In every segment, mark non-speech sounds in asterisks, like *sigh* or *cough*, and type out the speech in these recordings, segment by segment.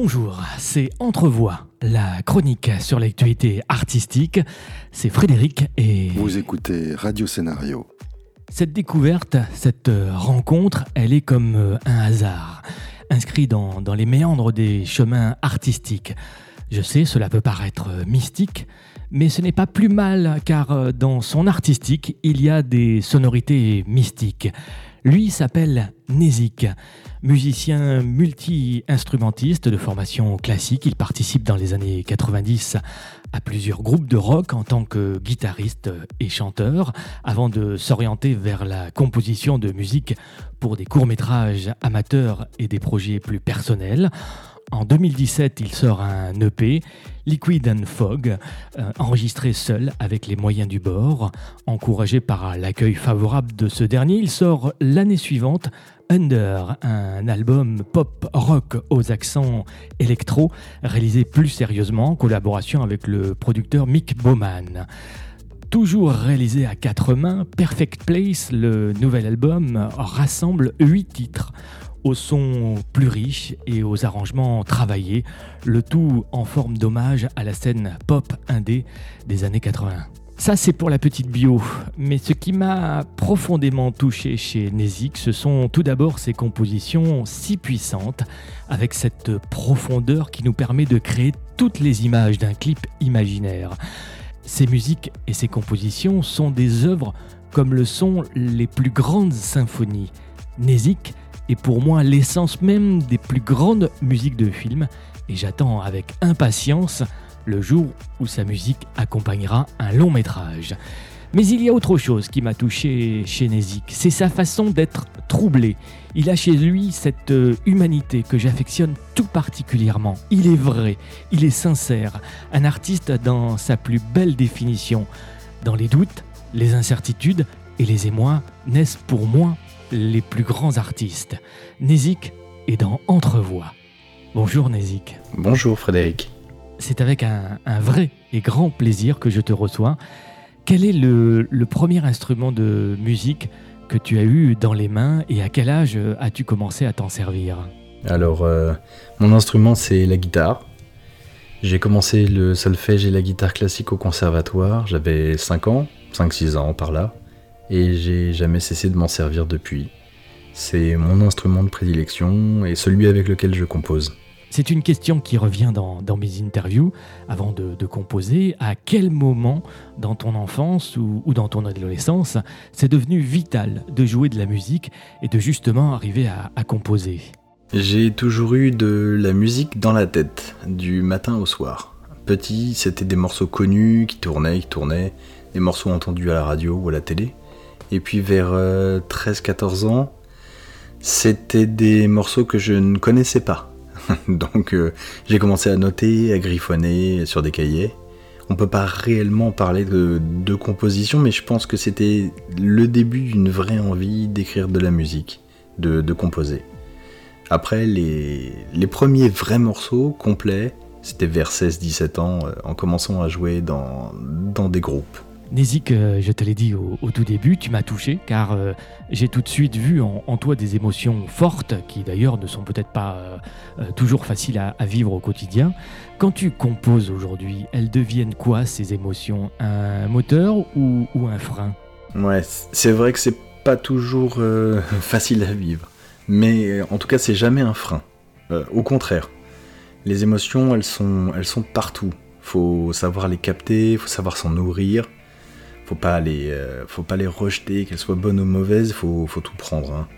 Bonjour, c'est Entrevoix, la chronique sur l'actualité artistique. C'est Frédéric et... Vous écoutez Radio Scénario. Cette découverte, cette rencontre, elle est comme euh, un hasard, inscrit dans, dans les méandres des chemins artistiques. Je sais, cela peut paraître mystique, mais ce n'est pas plus mal, car euh, dans son artistique, il y a des sonorités mystiques. Lui s'appelle Nezik, musicien multi-instrumentiste de formation classique. Il participe dans les années 90 à plusieurs groupes de rock en tant que guitariste et chanteur, avant de s'orienter vers la composition de musique pour des courts-métrages amateurs et des projets plus personnels. En 2017, il sort un EP, Liquid and Fog, euh, enregistré seul avec les moyens du bord. Encouragé par l'accueil favorable de ce dernier, il sort l'année suivante Under, un album pop rock aux accents électro, réalisé plus sérieusement en collaboration avec le producteur Mick Bowman. Toujours réalisé à quatre mains, Perfect Place, le nouvel album, rassemble huit titres au son plus riche et aux arrangements travaillés, le tout en forme d'hommage à la scène pop indé des années 80. Ça, c'est pour la petite bio. Mais ce qui m'a profondément touché chez Nezik, ce sont tout d'abord ses compositions si puissantes, avec cette profondeur qui nous permet de créer toutes les images d'un clip imaginaire. Ses musiques et ses compositions sont des œuvres comme le sont les plus grandes symphonies. Est pour moi l'essence même des plus grandes musiques de film et j'attends avec impatience le jour où sa musique accompagnera un long métrage. Mais il y a autre chose qui m'a touché chez Nezik, c'est sa façon d'être troublé. Il a chez lui cette euh, humanité que j'affectionne tout particulièrement. Il est vrai, il est sincère, un artiste dans sa plus belle définition. Dans les doutes, les incertitudes et les émois naissent pour moi les plus grands artistes. Nézik est dans Entrevoix. Bonjour Nézik. Bonjour Frédéric. C'est avec un, vrai et grand plaisir que je te reçois. Quel est le, premier instrument de musique que tu as eu dans les mains et à quel âge as-tu commencé à t'en servir? Alors, euh, mon instrument c'est la guitare. J'ai commencé le solfège et la guitare classique au conservatoire, j'avais 5 ans, 5-6 ans par là et j'ai jamais cessé de m'en servir depuis. C'est mon instrument de prédilection et celui avec lequel je compose. C'est une question qui revient dans, mes interviews avant de, composer. À quel moment dans ton enfance ou, dans ton adolescence c'est devenu vital de jouer de la musique et de justement arriver à, composer? J'ai toujours eu de la musique dans la tête, du matin au soir. Petit, c'était des morceaux connus qui tournaient, qui tournaient, des morceaux entendus à la radio ou à la télé. Et puis vers 13-14 euh, ans, c'était des morceaux que je ne connaissais pas. *laughs* Donc euh, j'ai commencé à noter, à griffonner sur des cahiers. On peut pas réellement parler de, composition, mais je pense que c'était le début d'une vraie envie d'écrire de la musique, de, composer. Après, les, premiers vrais morceaux complets, c'était vers 16-17 ans, euh, en commençant à jouer dans des groupes. Nézik, euh, je te l'ai dit au, tout début, tu m'as touché car euh, j'ai tout de suite vu en, toi des émotions fortes qui d'ailleurs ne sont peut-être pas euh, toujours faciles à, vivre au quotidien. Quand tu composes aujourd'hui, elles deviennent quoi ces émotions? Un moteur ou, un frein? Ouais, c'est vrai que c'est pas toujours *laughs* facile à vivre, mais en tout cas c'est jamais un frein. au contraire, les émotions elles sont, elles sont partout. Faut savoir les capter, faut savoir s'en nourrir faut pas les, euh, faut pas les rejeter, qu'elles soient bonnes ou mauvaises, faut, faut tout prendre. Hein.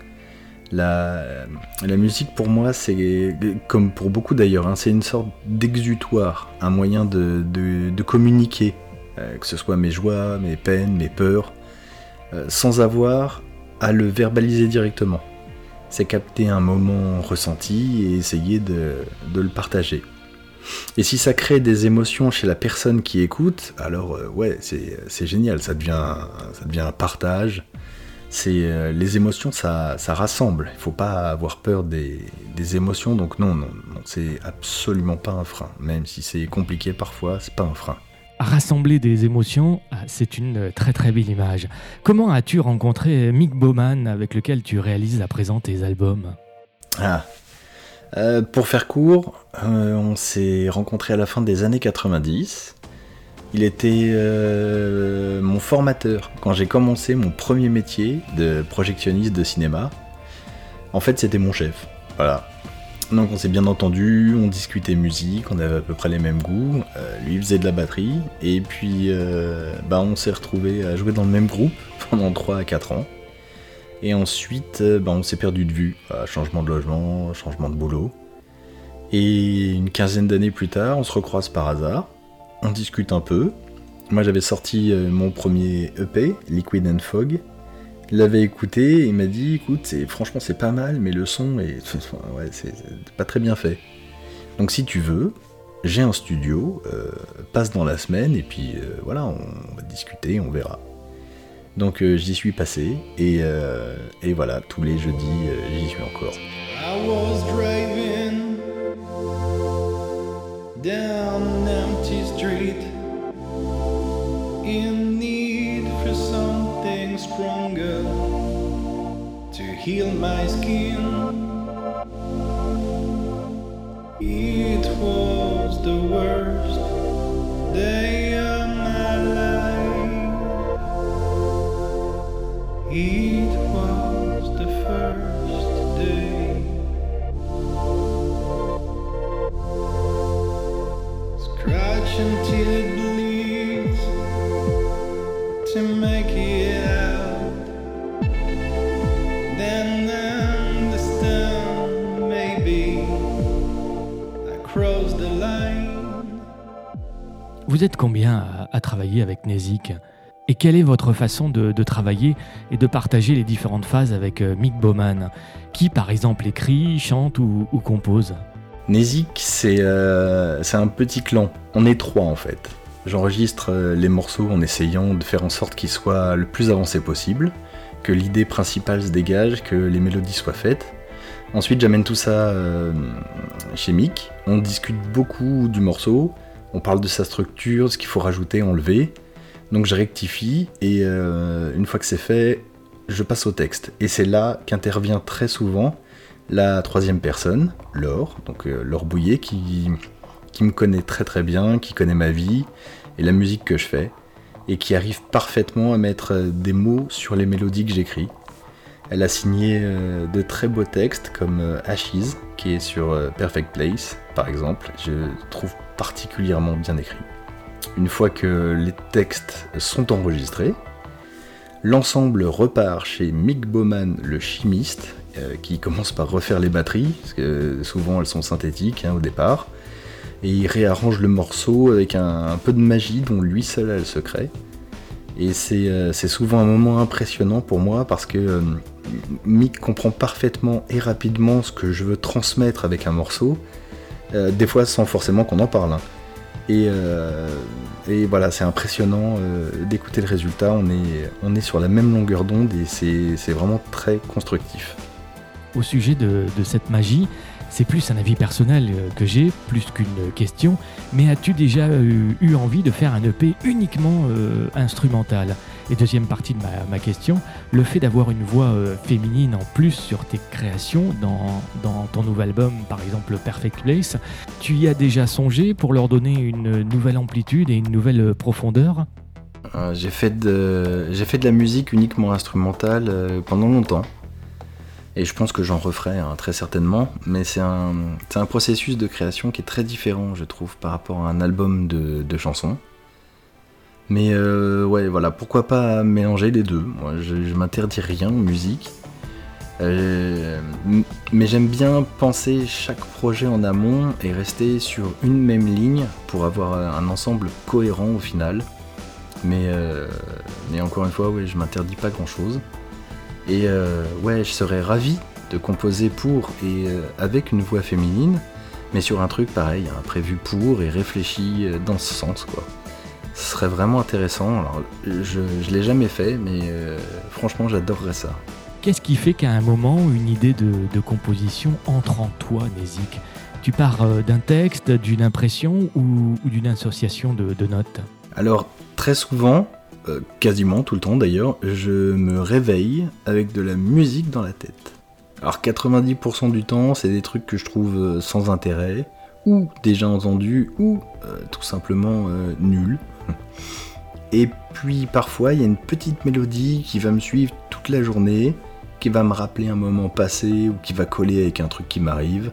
La, la, musique pour moi, c'est comme pour beaucoup d'ailleurs, hein, c'est une sorte d'exutoire, un moyen de, communiquer, euh, que ce soit mes joies, mes peines, mes peurs, euh, sans avoir à le verbaliser directement. C'est capter un moment ressenti et essayer de le partager. Et si ça crée des émotions chez la personne qui écoute, alors euh, ouais, c'est génial, ça devient, ça devient un partage. C'est euh, les émotions, ça, ça rassemble. Il faut pas avoir peur des, des émotions, donc non, non, non c'est absolument pas un frein. Même si c'est compliqué parfois, c'est pas un frein. Rassembler des émotions, ah, c'est une très très belle image. Comment as-tu rencontré Mick Bowman avec lequel tu réalises à présent tes albums? Ah, Euh, pour faire court, euh, on s'est rencontrés à la fin des années 90. Il était euh, mon formateur quand j'ai commencé mon premier métier de projectionniste de cinéma. En fait, c'était mon chef. Voilà. Donc on s'est bien entendu, on discutait musique, on avait à peu près les mêmes goûts. lui faisait de la batterie et puis bah, on s'est retrouvé à jouer dans le même groupe *laughs* pendant 3 à 4 ans. Et ensuite, euh, bah, on s'est perdu de vue. changement de logement, changement de boulot. Et une quinzaine d'années plus tard, on se recroise par hasard. On discute un peu. Moi, j'avais sorti euh, mon premier EP, Liquid and Fog. Il l'avait écouté et il m'a dit écoute, franchement, c'est pas mal, mais le son est, *laughs* c'est pas très bien fait. Donc, si tu veux, j'ai un studio, euh, passe dans la semaine et puis voilà, on va discuter, on verra. Donc euh, j'y suis passé et, euh, et, voilà, tous les jeudis, euh, j'y suis encore. I was driving down an empty street in need for something stronger to heal my skin. Vous êtes combien à, travailler avec Nezik et quelle est votre façon de, travailler et de partager les différentes phases avec euh, Mick Bowman, qui par exemple écrit, chante ou, compose? Nezik, euh, c'est un petit clan. On est trois en fait. J'enregistre euh, les morceaux en essayant de faire en sorte qu'ils soient le plus avancés possible, que l'idée principale se dégage, que les mélodies soient faites. Ensuite, j'amène tout ça chez Mick. On discute beaucoup du morceau, on parle de sa structure, ce qu'il faut rajouter, enlever. Donc je rectifie et euh, une fois que c'est fait, je passe au texte. Et c'est là qu'intervient très souvent la troisième personne, Laure, donc euh, Laure Bouillet, qui, me connaît très très bien, qui connaît ma vie et la musique que je fais, et qui arrive parfaitement à mettre euh, des mots sur les mélodies que j'écris. Elle a signé de très beaux textes comme Ashes, qui est sur Perfect Place, par exemple, je trouve particulièrement bien écrit. Une fois que les textes sont enregistrés, l'ensemble repart chez Mick Bowman, le chimiste, euh, qui commence par refaire les batteries, parce que souvent elles sont synthétiques hein, au départ, et il réarrange le morceau avec un, peu de magie dont lui seul a le secret. Et euh, c'est souvent un moment impressionnant pour moi parce que euh, Mick comprend parfaitement et rapidement ce que je veux transmettre avec un morceau, des fois sans forcément qu'on en parle. Hein. Euh, et, voilà, c'est impressionnant euh, d'écouter le résultat. On est, sur la même longueur d'onde et c'est vraiment très constructif. Au sujet de, cette magie, c'est plus un avis personnel euh, que j'ai, plus qu'une question, mais as-tu déjà eu, envie de faire un EP uniquement instrumental? Et deuxième partie de ma, question, le fait d'avoir une voix euh, féminine en plus sur tes créations, dans, ton nouvel album par exemple Perfect Place, tu y as déjà songé pour leur donner une nouvelle amplitude et une nouvelle euh, profondeur? Euh, J'ai fait, de, la musique uniquement instrumentale pendant longtemps. Et je pense que j'en referai hein, très certainement, mais c'est un, processus de création qui est très différent, je trouve, par rapport à un album de chansons. Mais euh, ouais, voilà, pourquoi pas mélanger les deux? Moi, je, m'interdis rien en musique. Euh, mais j'aime bien penser chaque projet en amont et rester sur une même ligne pour avoir un ensemble cohérent au final. Mais, euh, mais encore une fois, ouais, je m'interdis pas grand chose. Et ouais, je serais ravi de composer pour et avec une voix féminine, mais sur un truc pareil, hein, prévu pour et réfléchi dans ce sens quoi. Ce serait vraiment intéressant. Alors, je ne l'ai jamais fait, mais euh, franchement, j'adorerais ça. Qu'est-ce qui fait qu'à un moment, une idée de, composition entre en toi, Nézik Tu pars euh, d'un texte, d'une impression ou, d'une association de, notes? Alors, très souvent, euh, quasiment tout le temps d'ailleurs, je me réveille avec de la musique dans la tête. Alors 90% du temps, c'est des trucs que je trouve sans intérêt, ou déjà entendus, ou euh, tout simplement euh, nuls. Et puis parfois, il y a une petite mélodie qui va me suivre toute la journée, qui va me rappeler un moment passé, ou qui va coller avec un truc qui m'arrive.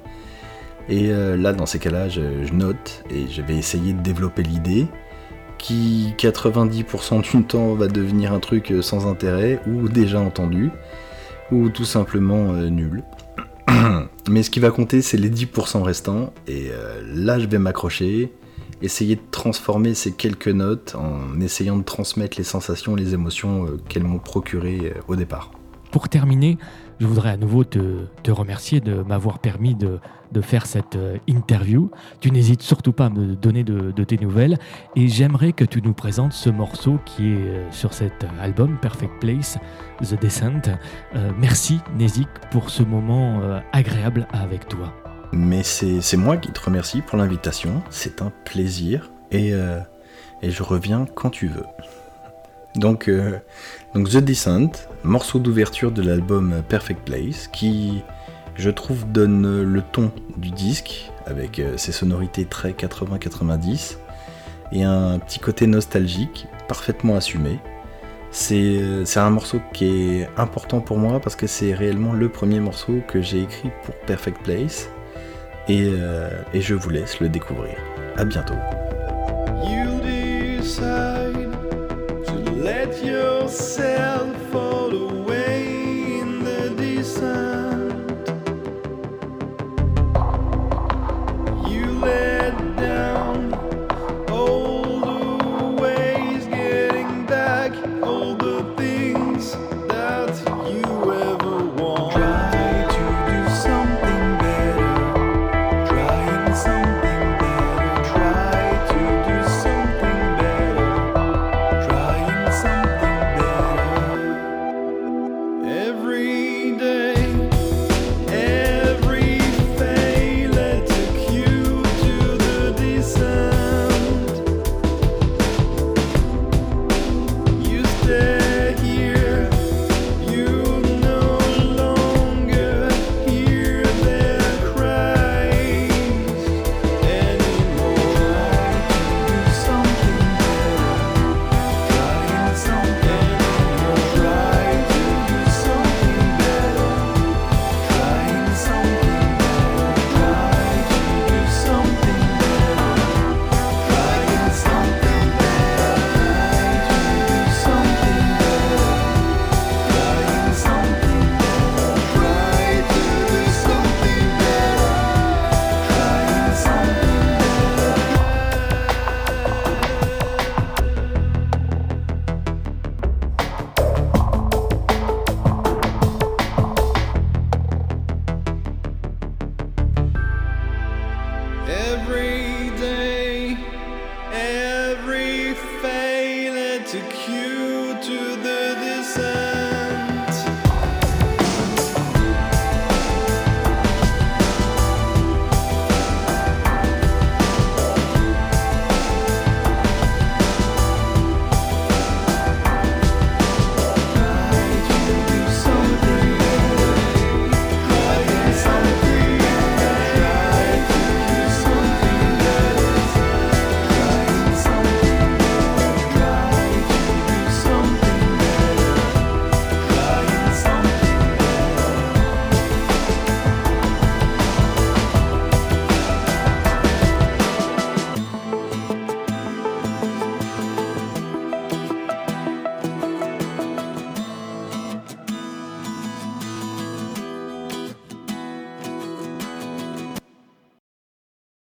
Et là, dans ces cas-là, je, note et je vais essayer de développer l'idée qui 90% du temps va devenir un truc sans intérêt ou déjà entendu ou tout simplement euh, nul. *clears throat* Mais ce qui va compter, c'est les 10% restants. Et euh, là, je vais m'accrocher, essayer de transformer ces quelques notes en essayant de transmettre les sensations, les émotions euh, qu'elles m'ont procurées au départ. Pour terminer, je voudrais à nouveau te, remercier de m'avoir permis de, faire cette euh, interview. Tu n'hésites surtout pas à me donner de, tes nouvelles et j'aimerais que tu nous présentes ce morceau qui est euh, sur cet album Perfect Place, The Descent. Euh, merci Nézik pour ce moment agréable avec toi. Mais c'est moi qui te remercie pour l'invitation, c'est un plaisir et, et je reviens quand tu veux. Donc, euh, donc The Descent, morceau d'ouverture de l'album Perfect Place, qui, je trouve, donne le ton du disque, avec euh, ses sonorités très 80-90, et un petit côté nostalgique, parfaitement assumé. C'est un morceau qui est important pour moi parce que c'est réellement le premier morceau que j'ai écrit pour Perfect Place, et, euh, et je vous laisse le découvrir. A bientôt.